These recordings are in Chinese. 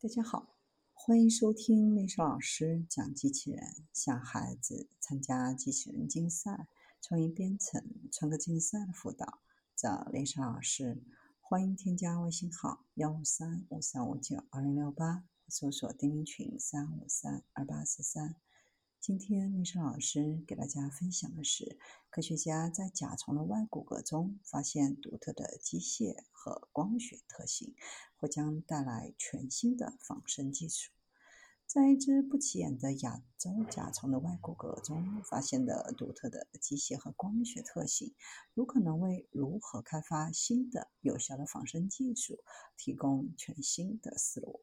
大家好，欢迎收听丽莎老师讲机器人，向孩子参加机器人竞赛、创意编程、创客竞赛的辅导，找丽莎老师。欢迎添加微信号幺五三五三五九二零六八，搜索钉钉群三五三二八四三。今天丽莎老师给大家分享的是，科学家在甲虫的外骨骼中发现独特的机械和光学特性。或将带来全新的仿生技术。在一只不起眼的亚洲甲虫的外骨骼中发现的独特的机械和光学特性，有可能为如何开发新的有效的仿生技术提供全新的思路。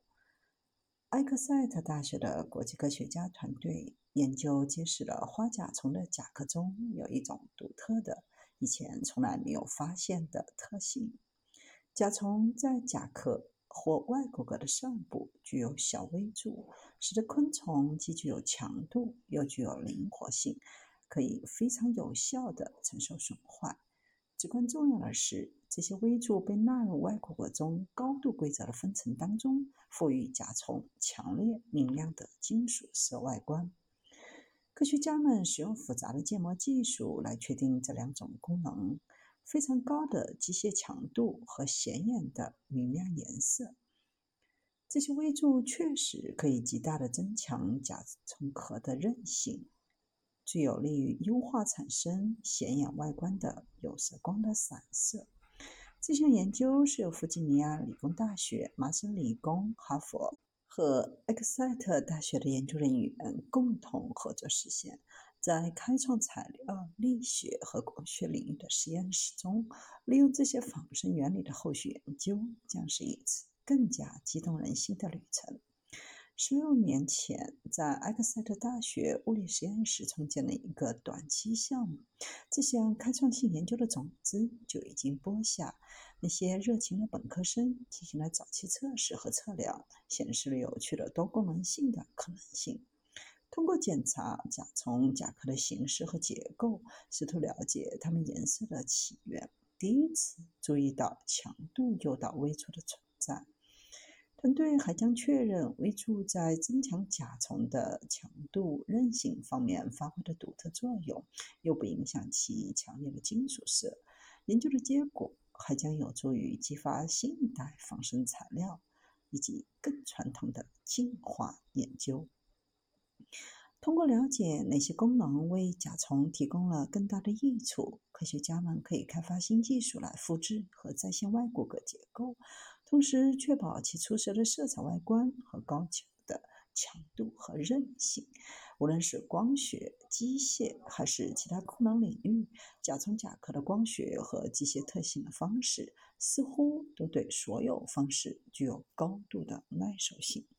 埃克塞特大学的国际科学家团队研究揭示了花甲虫的甲壳中有一种独特的、以前从来没有发现的特性。甲虫在甲壳或外骨骼的上部具有小微柱，使得昆虫既具有强度又具有灵活性，可以非常有效地承受损坏。至关重要的是，这些微柱被纳入外骨骼中高度规则的分层当中，赋予甲虫强烈明亮的金属色外观。科学家们使用复杂的建模技术来确定这两种功能。非常高的机械强度和显眼的明亮颜色，这些微柱确实可以极大的增强甲虫壳的韧性，最有利于优化产生显眼外观的有色光的散射。这项研究是由弗吉尼亚理工大学、麻省理工、哈佛和埃克塞特大学的研究人员共同合作实现。在开创材料力学和光学领域的实验室中，利用这些仿生原理的后续研究将是一次更加激动人心的旅程。十六年前，在埃克塞特大学物理实验室创建了一个短期项目，这项开创性研究的种子就已经播下。那些热情的本科生进行了早期测试和测量，显示了有趣的多功能性的可能性。通过检查甲虫甲壳的形式和结构，试图了解它们颜色的起源，第一次注意到强度诱导微柱的存在。团队还将确认微柱在增强甲虫的强度韧性方面发挥的独特作用，又不影响其强烈的金属色。研究的结果还将有助于激发新一代仿生材料以及更传统的进化研究。通过了解哪些功能为甲虫提供了更大的益处，科学家们可以开发新技术来复制和再现外骨骼结构，同时确保其出色的色彩外观和高强的强度和韧性。无论是光学、机械还是其他功能领域，甲虫甲壳的光学和机械特性的方式似乎都对所有方式具有高度的耐受性。